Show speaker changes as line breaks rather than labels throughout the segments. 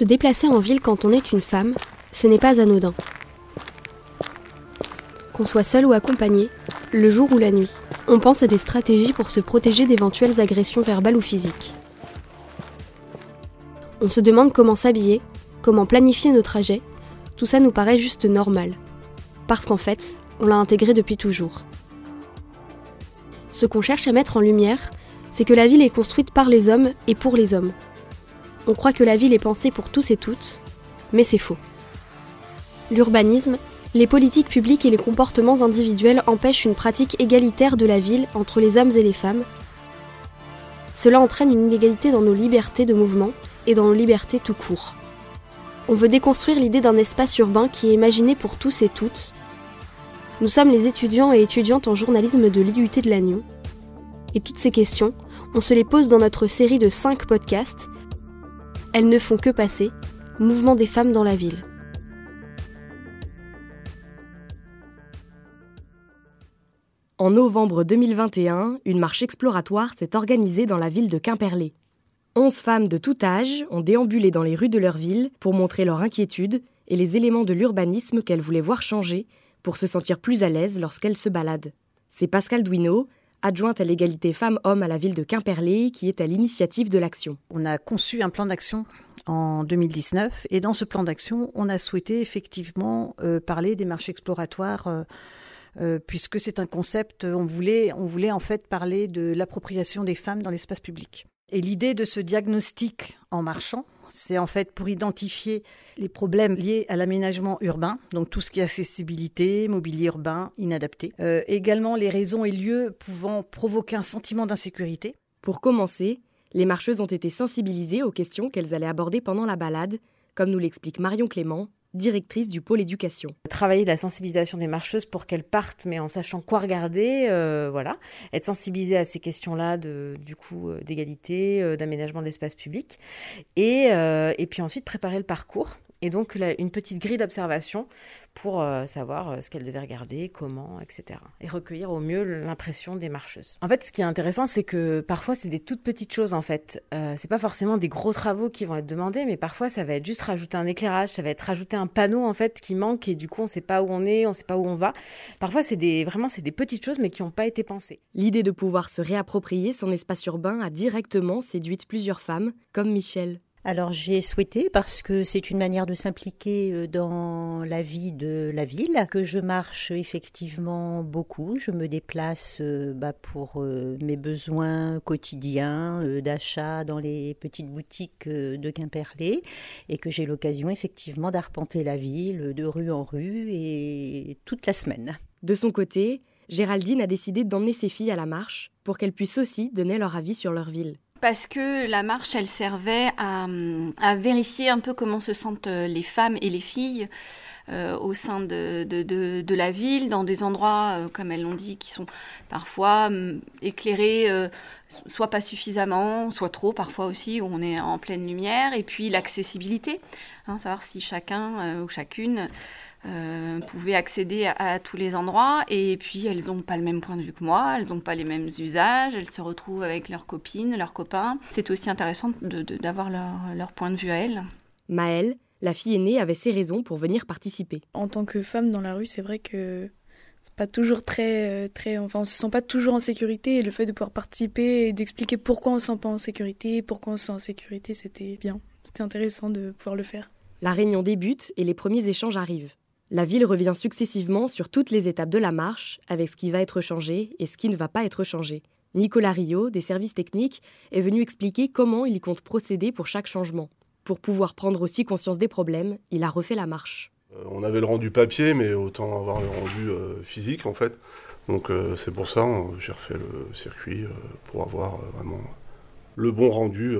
Se déplacer en ville quand on est une femme, ce n'est pas anodin. Qu'on soit seul ou accompagné, le jour ou la nuit, on pense à des stratégies pour se protéger d'éventuelles agressions verbales ou physiques. On se demande comment s'habiller, comment planifier nos trajets, tout ça nous paraît juste normal. Parce qu'en fait, on l'a intégré depuis toujours. Ce qu'on cherche à mettre en lumière, c'est que la ville est construite par les hommes et pour les hommes. On croit que la ville est pensée pour tous et toutes, mais c'est faux. L'urbanisme, les politiques publiques et les comportements individuels empêchent une pratique égalitaire de la ville entre les hommes et les femmes. Cela entraîne une inégalité dans nos libertés de mouvement et dans nos libertés tout court. On veut déconstruire l'idée d'un espace urbain qui est imaginé pour tous et toutes. Nous sommes les étudiants et étudiantes en journalisme de l'IUT de Lannion. Et toutes ces questions, on se les pose dans notre série de 5 podcasts. Elles ne font que passer. Mouvement des femmes dans la ville.
En novembre 2021, une marche exploratoire s'est organisée dans la ville de Quimperlé. Onze femmes de tout âge ont déambulé dans les rues de leur ville pour montrer leur inquiétude et les éléments de l'urbanisme qu'elles voulaient voir changer pour se sentir plus à l'aise lorsqu'elles se baladent. C'est Pascal Douineau, adjointe à l'égalité femmes-hommes à la ville de Quimperlé, qui est à l'initiative de l'action.
On a conçu un plan d'action en 2019 et dans ce plan d'action, on a souhaité effectivement euh, parler des marchés exploratoires. Euh, euh, puisque c'est un concept, on voulait, on voulait en fait parler de l'appropriation des femmes dans l'espace public. Et l'idée de ce diagnostic en marchant, c'est en fait pour identifier les problèmes liés à l'aménagement urbain, donc tout ce qui est accessibilité, mobilier urbain inadapté. Euh, également les raisons et lieux pouvant provoquer un sentiment d'insécurité.
Pour commencer, les marcheuses ont été sensibilisées aux questions qu'elles allaient aborder pendant la balade, comme nous l'explique Marion Clément, directrice du pôle éducation.
Travailler la sensibilisation des marcheuses pour qu'elles partent, mais en sachant quoi regarder, euh, voilà, être sensibilisée à ces questions-là de, du coup, euh, d'égalité, euh, d'aménagement de l'espace public, et, et puis ensuite préparer le parcours. Et donc une petite grille d'observation pour euh, savoir euh, ce qu'elle devait regarder, comment, etc. Et recueillir au mieux l'impression des marcheuses. En fait, ce qui est intéressant, c'est que parfois, c'est des toutes petites choses, en fait. Euh, c'est pas forcément des gros travaux qui vont être demandés, mais parfois, ça va être juste rajouter un éclairage, ça va être rajouter un panneau, en fait, qui manque, et du coup, on sait pas où on est, on sait pas où on va. Parfois, c'est des, vraiment, c'est des petites choses, mais qui n'ont pas été pensées.
L'idée de pouvoir se réapproprier son espace urbain a directement séduit plusieurs femmes, comme Michel.
Alors j'ai souhaité, parce que c'est une manière de s'impliquer euh, dans la vie de la ville, que je marche effectivement beaucoup. Je me déplace euh, bah, pour euh, mes besoins quotidiens d'achat dans les petites boutiques de Quimperlé et que j'ai l'occasion effectivement d'arpenter la ville de rue en rue et toute la semaine.
De son côté, Géraldine a décidé d'emmener ses filles à la marche pour qu'elles puissent aussi donner leur avis sur leur ville
parce que la marche, elle servait à, vérifier un peu comment se sentent euh, les femmes et les filles euh, au sein de, la ville, dans des endroits, euh, comme elles l'ont dit, qui sont parfois hum, éclairés, soit pas suffisamment, soit trop parfois aussi, où on est en pleine lumière, et puis l'accessibilité, hein, savoir si chacun ou chacune euh, pouvaient accéder à, tous les endroits. Et puis, elles n'ont pas le même point de vue que moi, elles n'ont pas les mêmes usages, elles se retrouvent avec leurs copines, leurs copains. C'est aussi intéressant d'avoir de, leur, leur point de vue à elles.
Maëlle, la fille aînée, avait ses raisons pour venir participer.
En tant que femme dans la rue, c'est vrai que c'est pas toujours très, euh, très, enfin, on se sent pas toujours en sécurité. Et le fait de pouvoir participer et d'expliquer pourquoi on se sent pas en sécurité, pourquoi on se sent en sécurité, c'était bien. C'était intéressant de pouvoir le faire.
La réunion débute et les premiers échanges arrivent. La ville revient successivement sur toutes les étapes de la marche, avec ce qui va être changé et ce qui ne va pas être changé. Nicolas Rio, des services techniques, est venu expliquer comment il compte procéder pour chaque changement. Pour pouvoir prendre aussi conscience des problèmes, il a refait la marche.
Euh, on avait le rendu papier, mais autant avoir le rendu euh, physique en fait. Donc euh, c'est pour ça que j'ai refait le circuit pour avoir vraiment le bon rendu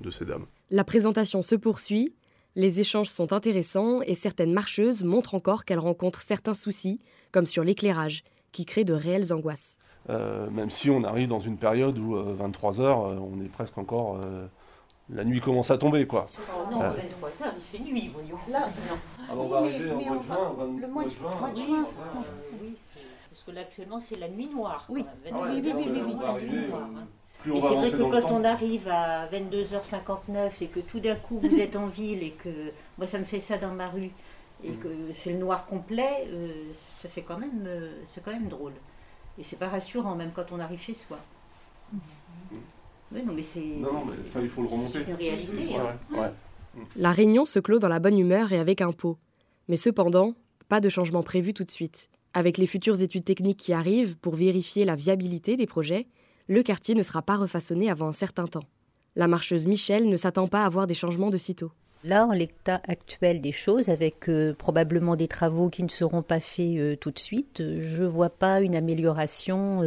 de ces dames.
La présentation se poursuit les échanges sont intéressants et certaines marcheuses montrent encore qu'elles rencontrent certains soucis, comme sur l'éclairage, qui crée de réelles angoisses.
Euh, même si on arrive dans une période où 23 euh, heures, euh, on est presque encore. la nuit commence à tomber, quoi.
Oh non, 23 heures, il fait nuit, voyons. Là, non.
Alors ah, on va arriver en mois de juin.
Le mois de juin, oui. Parce que là, actuellement, c'est la nuit noire.
Oui, oui, oui, oui, plus on
Et
va
c'est vrai que quand on arrive à 22h59 et que tout d'un coup vous êtes en ville et que moi ça me fait ça dans ma rue et
Mm.
que c'est le noir complet, euh, ça fait quand même euh, ça fait quand même drôle. Et c'est pas rassurant même quand on arrive chez soi. Oui, non mais c'est
Non, non, mais ça, il faut le remonter.
c'est une réalité. Hein.
ouais, ouais.
La réunion se clôt dans la bonne humeur et avec un pot. Mais cependant, pas de changement prévu tout de suite. Avec les futures études techniques qui arrivent pour vérifier la viabilité des projets, le quartier ne sera pas refaçonné avant un certain temps. La marcheuse Michel ne s'attend pas à voir des changements de sitôt.
Là, en l'état actuel des choses, avec euh, probablement des travaux qui ne seront pas faits euh, tout de suite, euh, je vois pas une amélioration.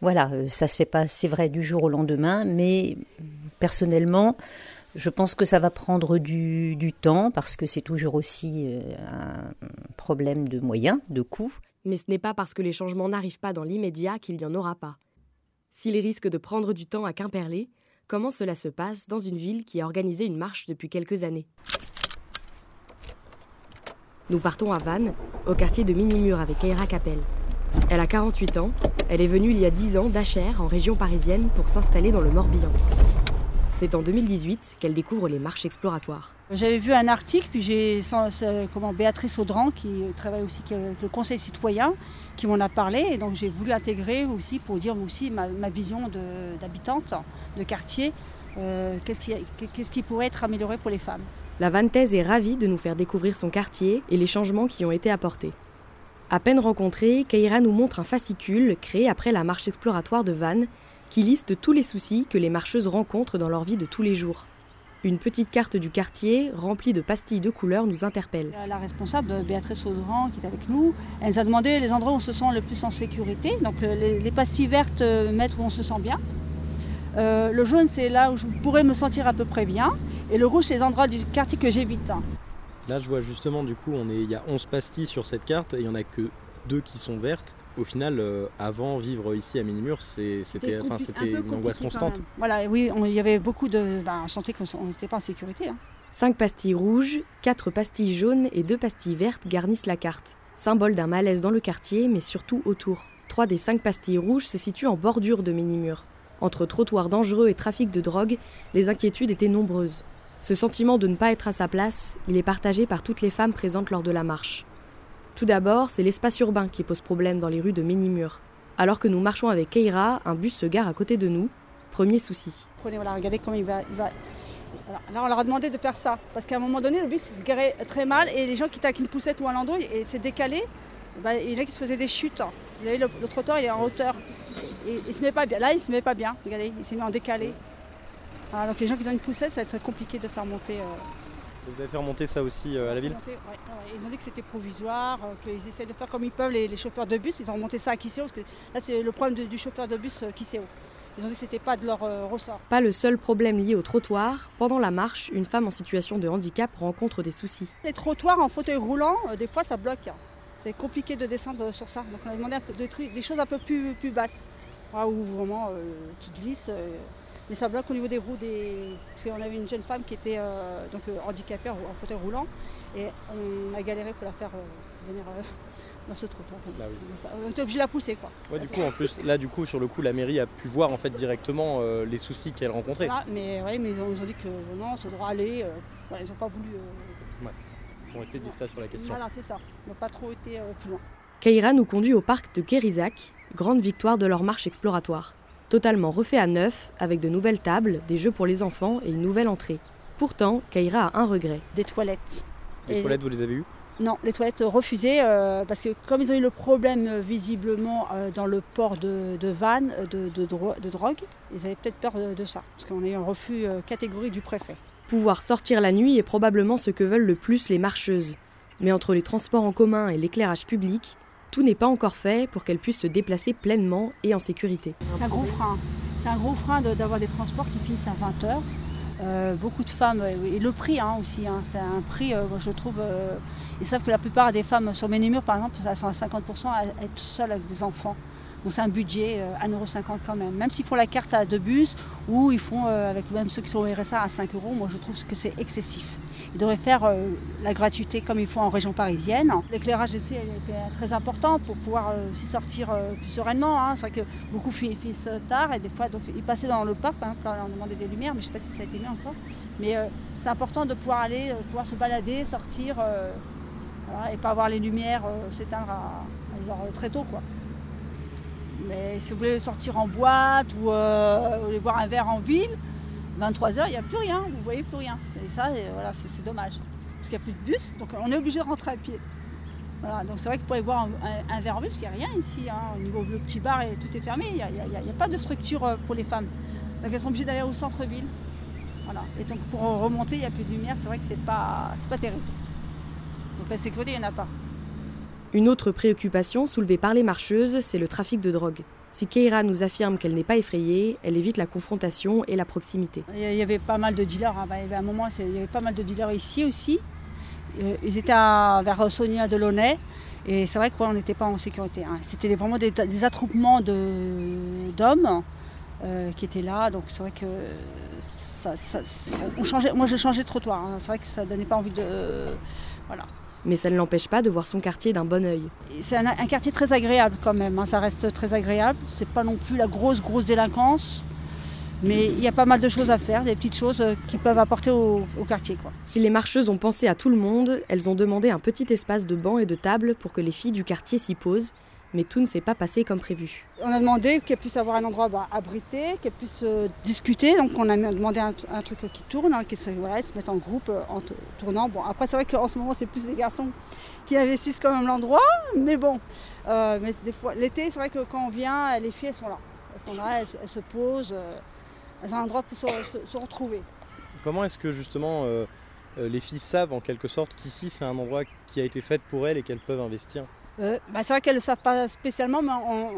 voilà, ça se fait pas, c'est vrai, du jour au lendemain, mais personnellement, je pense que ça va prendre du, du temps parce que c'est toujours aussi un problème de moyens, de coûts.
Mais ce n'est pas parce que les changements n'arrivent pas dans l'immédiat qu'il n'y en aura pas. S'ils risquent de prendre du temps à Quimperlé, comment cela se passe dans une ville qui a organisé une marche depuis quelques années? Nous partons à Vannes, au quartier de Minimur avec Keira Capel. Elle a 48 ans, elle est venue il y a 10 ans d'Achères, en région parisienne, pour s'installer dans le Morbihan. C'est en 2018 qu'elle découvre les marches exploratoires.
J'avais vu un article, puis j'ai c'est- comment, Béatrice Audran, qui travaille aussi avec le Conseil citoyen, qui m'en a parlé. Et donc j'ai voulu intégrer aussi pour dire aussi ma, ma vision d'habitante, de, quartier, euh, qu'est-ce qui, pourrait être amélioré pour les femmes.
La Vantaise est ravie de nous faire découvrir son quartier et les changements qui ont été apportés. À peine rencontrée, Keira nous montre un fascicule créé après la marche exploratoire de Vannes qui liste tous les soucis que les marcheuses rencontrent dans leur vie de tous les jours. Une petite carte du quartier remplie de pastilles de couleurs nous interpelle.
La- La responsable, euh, Béatrice Audran, qui est avec nous, elle nous a demandé les endroits où on se sent le plus en sécurité. Donc euh, les, les pastilles vertes, euh, mettre où on se sent bien. Euh, le jaune, c'est là où je pourrais me sentir à peu près bien. Et le rouge, c'est les endroits du quartier que j'évite.
Là, je vois justement, du coup, on est, il y a 11 pastilles sur cette carte et il n'y en a que deux qui sont vertes. Au final, euh, avant, vivre ici à Minimur, c'était enfin,
un
une angoisse constante.
Voilà, oui, on- il y avait beaucoup de. ben, on sentait qu'on n'était pas en sécurité. hein.
Cinq pastilles rouges, quatre pastilles jaunes et deux pastilles vertes garnissent la carte. Symbole d'un malaise dans le quartier, mais surtout autour. Trois des cinq pastilles rouges se situent en bordure de Minimur. Entre trottoirs dangereux et trafic de drogue, les inquiétudes étaient nombreuses. Ce sentiment de ne pas être à sa place, il est partagé par toutes les femmes présentes lors de la marche. Tout d'abord, c'est l'espace urbain qui pose problème dans les rues de Minimur. Alors que nous marchons avec Keira, un bus se gare à côté de nous. Premier souci.
Prenez, voilà, regardez comment il va. Là, on leur a demandé de faire ça. Parce qu'à un moment donné, le bus se garait très mal et les gens qui avec une poussette ou un landau, et c'est décalé. ben, il y en a qui se faisaient des chutes. Vous voyez, le, trottoir, il est en hauteur. Et il se met pas bien. Là, il se met pas bien. Regardez, il s'est mis en décalé. Voilà, donc les gens qui ont une poussette, ça va être compliqué de faire monter. euh,
Vous avez fait remonter ça aussi euh, à la ville
monter, ouais, ouais. Ils ont dit que c'était provisoire, euh, qu'ils essaient de faire comme ils peuvent les, les chauffeurs de bus. Ils ont remonté ça à Kisséo. parce que Là, c'est le problème de- du chauffeur de bus euh, Kisséo. Ils ont dit que c'était pas de leur euh, ressort.
Pas le seul problème lié au trottoir. Pendant la marche, une femme en situation de handicap rencontre des soucis.
Les trottoirs en fauteuil roulant, euh, des fois ça bloque. C'est compliqué de descendre sur ça. Donc on a demandé un peu de des choses un peu plus, plus basses. Où vraiment euh, qui glissent. Mais ça bloque au niveau des roues. Des... Parce qu'on avait une jeune femme qui était euh, donc, euh, handicapée en en fauteuil roulant. Et on a galéré pour la faire euh, venir euh, dans ce trottoir.
Bah oui.
Enfin, On était obligé de la pousser. Quoi.
Ouais, du coup, en plus, là, du coup, sur le coup, la mairie a pu voir en fait directement euh, les soucis qu'elle rencontrait.
Voilà, mais, ouais, mais ils, ont, ils ont dit que non, ça devrait aller. euh, voilà, ils n'ont pas voulu. euh,
Ils sont restés discrets sur la question.
voilà, c'est ça. Ils n'ont pas trop été euh, plus loin.
Keira nous conduit au parc de Kérizac, grande victoire de leur marche exploratoire. Totalement refait à neuf, avec de nouvelles tables, des jeux pour les enfants et une nouvelle entrée. Pourtant, Keira a un regret.
Des toilettes.
Les
Et-
toilettes, vous les avez eues?
Non, les toilettes refusées euh, parce que comme ils ont eu le problème euh, visiblement euh, dans le port de, de Vannes de, de dro- de drogue, ils avaient peut-être peur de, de ça parce qu'on a eu un refus euh, catégorique du préfet.
Pouvoir sortir la nuit est probablement ce que veulent le plus les marcheuses. Mais entre les transports en commun et l'éclairage public, tout n'est pas encore fait pour qu'elles puissent se déplacer pleinement et en sécurité.
C'est un gros frein. C'est un gros frein d'avoir des transports qui finissent à 20 heures. Euh, beaucoup de femmes, euh, et le prix hein, aussi, hein, c'est un prix, euh, je trouve, ils savent que la plupart des femmes sur Ménimur, par exemple, elles sont à 50% à être seules avec des enfants. Donc c'est un budget, euh, 1,50€ quand même. Même s'ils font la carte à deux bus ou ils font avec même ceux qui sont au RSA à 5 euros. Moi, je trouve que c'est excessif. Ils devraient faire la gratuité comme ils font en région parisienne. L'éclairage ici était très important pour pouvoir aussi sortir plus sereinement. Hein. C'est vrai que beaucoup finissent tard et des fois, donc, ils passaient dans le parc, par exemple, on demandait des lumières, mais je ne sais pas si ça a été mis encore. Mais c'est important de pouvoir aller, pouvoir se balader, sortir et pas avoir les lumières s'éteindre très tôt. Quoi. Mais si vous voulez sortir en boîte ou euh, aller boire un verre en ville, 23h, il n'y a plus rien, vous ne voyez plus rien. C'est ça, et voilà, c'est dommage. Parce qu'il n'y a plus de bus, donc on est obligé de rentrer à pied. donc c'est vrai que pour aller boire un, verre en ville, parce qu'il n'y a rien ici, hein, au niveau du petit bar, et tout est fermé, il n'y a, pas de structure euh, pour les femmes. Donc elles sont obligées d'aller au centre-ville. Voilà. Et donc pour remonter, il n'y a plus de lumière, c'est vrai que c'est pas, pas terrible. Donc la sécurité, il n'y en a pas.
Une autre préoccupation soulevée par les marcheuses, c'est le trafic de drogue. Si Keira nous affirme qu'elle n'est pas effrayée, elle évite la confrontation et la proximité.
Il y avait pas mal de dealers. Hein. Il y avait un moment, il y avait pas mal de dealers ici aussi. Euh, ils étaient vers Sonia Delaunay. Et c'est vrai qu'on n'était pas en sécurité. Hein. C'était vraiment des, attroupements d'hommes euh, qui étaient là. Donc c'est vrai que ça, moi je changeais de trottoir. Hein. C'est vrai que ça ne donnait pas envie de. voilà.
Mais ça ne l'empêche pas de voir son quartier d'un bon oeil.
C'est un, quartier très agréable quand même, hein. ça reste très agréable. C'est pas non plus la grosse, grosse délinquance. Mais il y a pas mal de choses à faire, des petites choses euh, qui peuvent apporter au, quartier. Quoi.
Si les marcheuses ont pensé à tout le monde, elles ont demandé un petit espace de bancs et de tables pour que les filles du quartier s'y posent mais tout ne s'est pas passé comme prévu.
On a demandé qu'elle puisse avoir un endroit bah, abrité, qu'elle puisse euh, discuter. Donc on a demandé un, truc qui tourne, hein, qui se, voilà, se mettent en groupe euh, en tournant. Bon, après c'est vrai qu'en ce moment c'est plus les garçons qui investissent quand même l'endroit, mais bon. Euh, mais des fois, l'été c'est vrai que quand on vient, les filles elles sont là. Elles sont là, elles, se posent, elles ont un endroit pour se, retrouver.
Comment est-ce que justement les filles savent en quelque sorte qu'ici c'est un endroit qui a été fait pour elles et qu'elles peuvent investir?
Euh, bah, c'est vrai qu'elles ne le savent pas spécialement, mais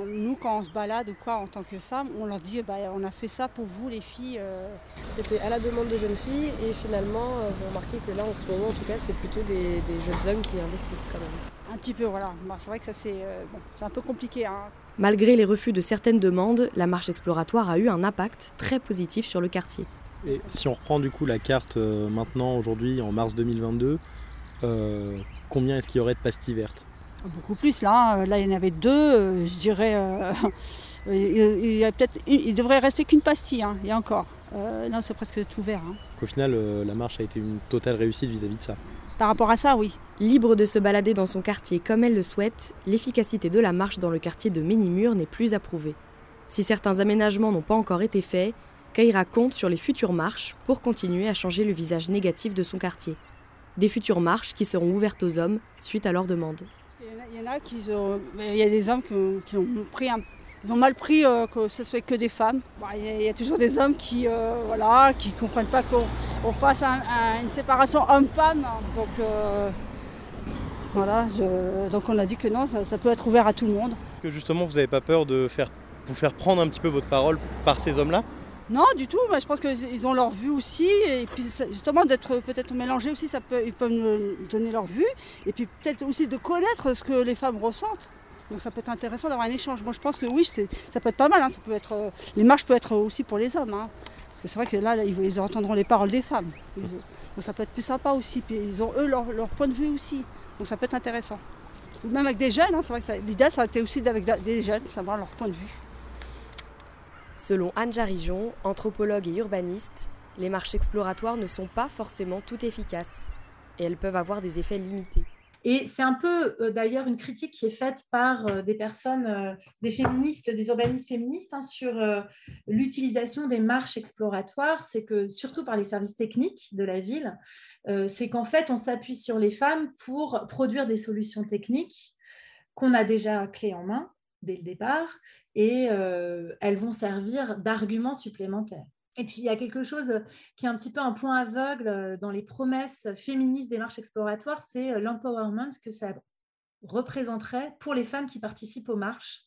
nous, quand on se balade ou quoi en tant que femme, on leur dit bah, on a fait ça pour vous, les filles. Euh.
C'était à la demande de jeunes filles, et finalement, euh, vous remarquez que là, en ce moment, en tout cas, c'est plutôt des, jeunes hommes qui investissent quand même.
Un petit peu, voilà. Bah, c'est vrai que ça, c'est un peu compliqué. Hein.
Malgré les refus de certaines demandes, la marche exploratoire a eu un impact très positif sur le quartier.
Et si on reprend du coup la carte maintenant, aujourd'hui, en mars 2022, combien est-ce qu'il y aurait de pastilles vertes?
Beaucoup plus là. Hein. Là, il y en avait deux. Euh, je dirais. Euh, il, peut-être, il devrait rester qu'une pastille. Hein, et encore. Euh, là, c'est presque tout vert. Hein.
Au final, la marche a été une totale réussite vis-à-vis de ça.
Par rapport à ça, oui.
Libre de se balader dans son quartier comme elle le souhaite, l'efficacité de la marche dans le quartier de Ménimur n'est plus approuvée. Si certains aménagements n'ont pas encore été faits, Kaira compte sur les futures marches pour continuer à changer le visage négatif de son quartier. Des futures marches qui seront ouvertes aux hommes suite à leur demande.
Il y en a qui ont, y a des hommes qui ont, pris ils ont mal pris euh, que ce soit que des femmes. Il, y a, toujours des hommes qui euh, voilà, qui comprennent pas qu'on fasse une séparation homme-femme. Donc euh, voilà, donc on a dit que non, ça, peut être ouvert à tout le monde.
Que justement vous n'avez pas peur de faire, vous faire prendre un petit peu votre parole par ces hommes-là?
Non, du tout. je pense qu'ils ont leur vue aussi. Et puis justement, d'être peut-être mélangés aussi, ça peut, ils peuvent nous donner leur vue. Et puis peut-être aussi de connaître ce que les femmes ressentent. Donc ça peut être intéressant d'avoir un échange. Moi, je pense que oui, ça peut être pas mal. Hein. Ça peut être, euh, les marches peuvent être aussi pour les hommes. Hein. Parce que c'est vrai que là, ils, entendront les paroles des femmes. Donc ça peut être plus sympa aussi. Puis ils ont eux leur, point de vue aussi. Donc ça peut être intéressant. Ou même avec des jeunes. Hein. C'est vrai que l'idée, ça a été aussi avec des jeunes, savoir leur point de vue.
Selon Anne Jarijon, anthropologue et urbaniste, les marches exploratoires ne sont pas forcément toutes efficaces et elles peuvent avoir des effets limités.
Et c'est un peu euh, d'ailleurs une critique qui est faite par euh, des personnes, euh, des féministes, des urbanistes féministes hein, sur l'utilisation des marches exploratoires. C'est que, surtout par les services techniques de la ville, c'est qu'en fait, on s'appuie sur les femmes pour produire des solutions techniques qu'on a déjà clés en main dès le départ et euh, elles vont servir d'arguments supplémentaires. Et puis, il y a quelque chose qui est un petit peu un point aveugle euh, dans les promesses féministes des marches exploratoires, c'est euh, l'empowerment que ça représenterait pour les femmes qui participent aux marches.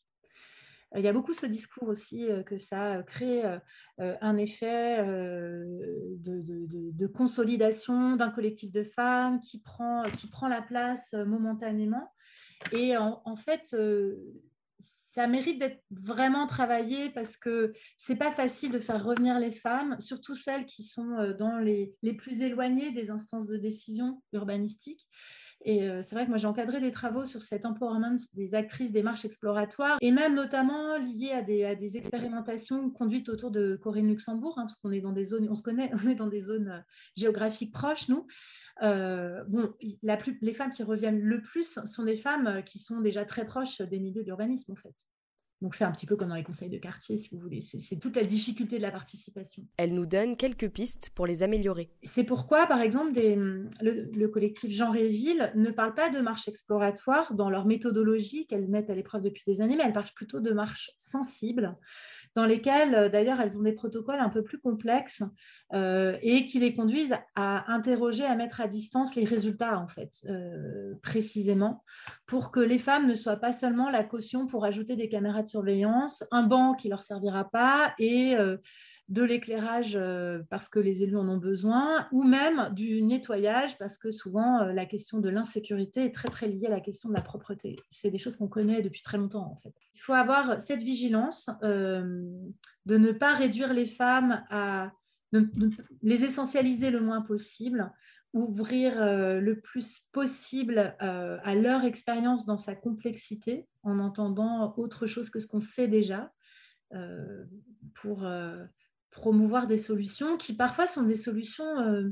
Il y a beaucoup ce discours aussi que ça crée un effet de, consolidation d'un collectif de femmes qui prend, qui prend la place momentanément. Et en, en fait, ça mérite d'être vraiment travaillé parce que c'est pas facile de faire revenir les femmes, surtout celles qui sont euh, dans les, les plus éloignées des instances de décision urbanistiques. Et euh, c'est vrai que moi, j'ai encadré des travaux sur cet empowerment des actrices des marches exploratoires, et même notamment lié à des, expérimentations conduites autour de Corinne Luxembourg, hein, parce qu'on est dans des zones, on se connaît, on est dans des zones euh, géographiques proches, nous. Euh, les femmes qui reviennent le plus sont des femmes qui sont déjà très proches des milieux d'urbanisme, en fait. Donc c'est un petit peu comme dans les conseils de quartier, si vous voulez. C'est toute la difficulté de la participation.
Elle nous donne quelques pistes pour les améliorer.
C'est pourquoi, par exemple, des, le, collectif Jean Réville ne parle pas de marche exploratoire dans leur méthodologie qu'elles mettent à l'épreuve depuis des années, mais elles parlent plutôt de marches sensibles, dans lesquelles, euh, d'ailleurs, elles ont des protocoles un peu plus complexes euh, et qui les conduisent à interroger, à mettre à distance les résultats, en fait, euh, précisément, pour que les femmes ne soient pas seulement la caution pour ajouter des caméras de surveillance, un banc qui ne leur servira pas et de l'éclairage parce que les élus en ont besoin, ou même du nettoyage parce que souvent la question de l'insécurité est très très liée à la question de la propreté. C'est des choses qu'on connaît depuis très longtemps en fait. Il faut avoir cette vigilance de ne pas réduire les femmes à les essentialiser le moins possible, ouvrir le plus possible à leur expérience dans sa complexité en entendant autre chose que ce qu'on sait déjà. pour, promouvoir des solutions qui parfois sont des solutions euh,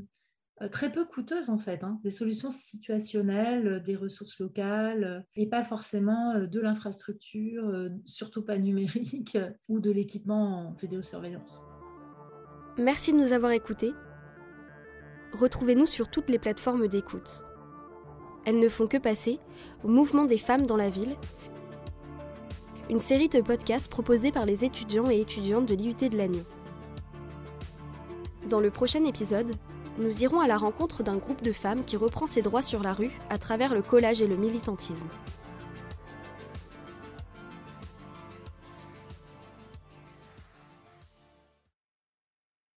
euh, très peu coûteuses en fait, hein. des solutions situationnelles, euh, des ressources locales et pas forcément de l'infrastructure, surtout pas numérique ou de l'équipement en vidéosurveillance.
Merci de nous avoir écoutés. Retrouvez-nous sur toutes les plateformes d'écoute. Elles ne font que passer au mouvement des femmes dans la ville, une série de podcasts proposés par les étudiants et étudiantes de l'IUT de Lannion. Dans le prochain épisode, nous irons à la rencontre d'un groupe de femmes qui reprend ses droits sur la rue à travers le collage et le militantisme.